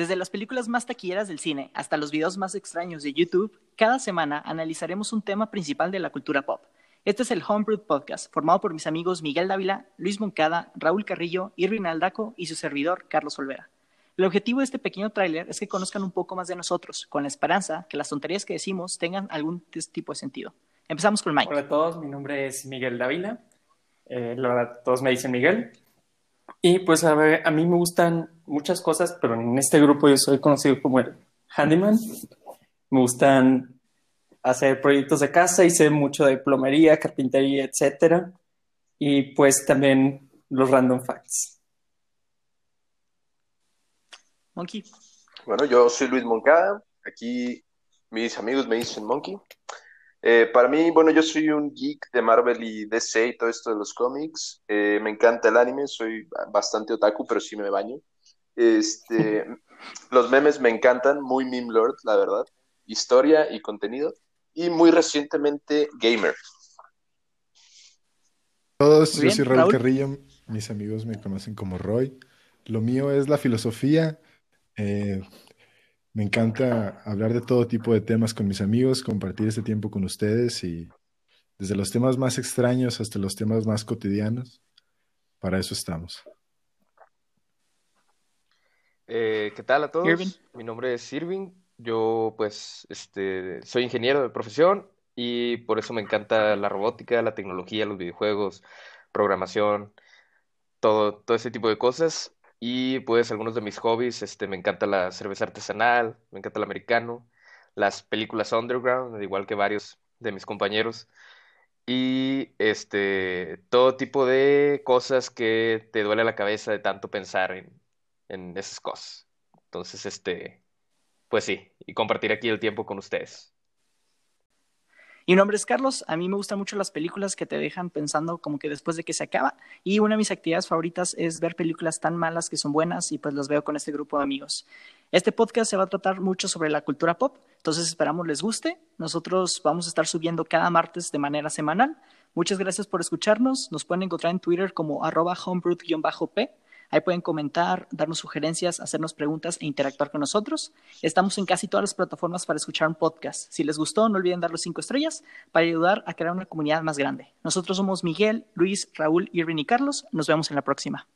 Desde las películas más taquilleras del cine hasta los videos más extraños de YouTube, cada semana analizaremos un tema principal de la cultura pop. Este es el Homebrew Podcast, formado por mis amigos Miguel Dávila, Luis Moncada, Raúl Carrillo, Irvin Aldaco y su servidor, Carlos Olvera. El objetivo de este pequeño tráiler es que conozcan un poco más de nosotros, con la esperanza que las tonterías que decimos tengan algún tipo de sentido. Empezamos con Mike. Hola a todos, mi nombre es Miguel Dávila. Eh, la verdad, todos me dicen Miguel. Y pues a, ver, a mí me gustan muchas cosas, pero en este grupo yo soy conocido como el handyman. Me gustan hacer proyectos de casa y sé mucho de plomería, carpintería, etcétera. Y pues también los random facts. Monkey. Bueno, yo soy Luis Moncada. Aquí mis amigos me dicen Monkey. Eh, para mí, bueno, yo soy un geek de Marvel y DC y todo esto de los cómics. Eh, me encanta el anime, soy bastante otaku, pero sí me baño. Este, los memes me encantan, muy meme lord, la verdad. Historia y contenido. Y muy recientemente, gamer. Todos, yo soy Raúl, Carrillo. Mis amigos me conocen como Roy. Lo mío es la filosofía. Eh, me encanta hablar de todo tipo de temas con mis amigos, compartir este tiempo con ustedes y desde los temas más extraños hasta los temas más cotidianos. Para eso estamos. Eh, ¿Qué tal a todos? Mi nombre es Irving. Yo, pues, este, soy ingeniero de profesión y por eso me encanta la robótica, la tecnología, los videojuegos, programación, todo, todo ese tipo de cosas. Y pues algunos de mis hobbies, este, me encanta la cerveza artesanal, me encanta el americano, las películas underground, igual que varios de mis compañeros. Y este, todo tipo de cosas que te duele la cabeza de tanto pensar en, en esas cosas. Entonces, este, pues sí, y compartir aquí el tiempo con ustedes. Mi nombre es Carlos, a mí me gustan mucho las películas que te dejan pensando como que después de que se acaba y una de mis actividades favoritas es ver películas tan malas que son buenas y pues las veo con este grupo de amigos. Este podcast se va a tratar mucho sobre la cultura pop, entonces esperamos les guste. Nosotros vamos a estar subiendo cada martes de manera semanal. Muchas gracias por escucharnos, nos pueden encontrar en Twitter como arroba homebrew-p Ahí pueden comentar, darnos sugerencias, hacernos preguntas e interactuar con nosotros. Estamos en casi todas las plataformas para escuchar un podcast. Si les gustó, no olviden darle cinco estrellas para ayudar a crear una comunidad más grande. Nosotros somos Miguel, Luis, Raúl, Irvin y Carlos. Nos vemos en la próxima.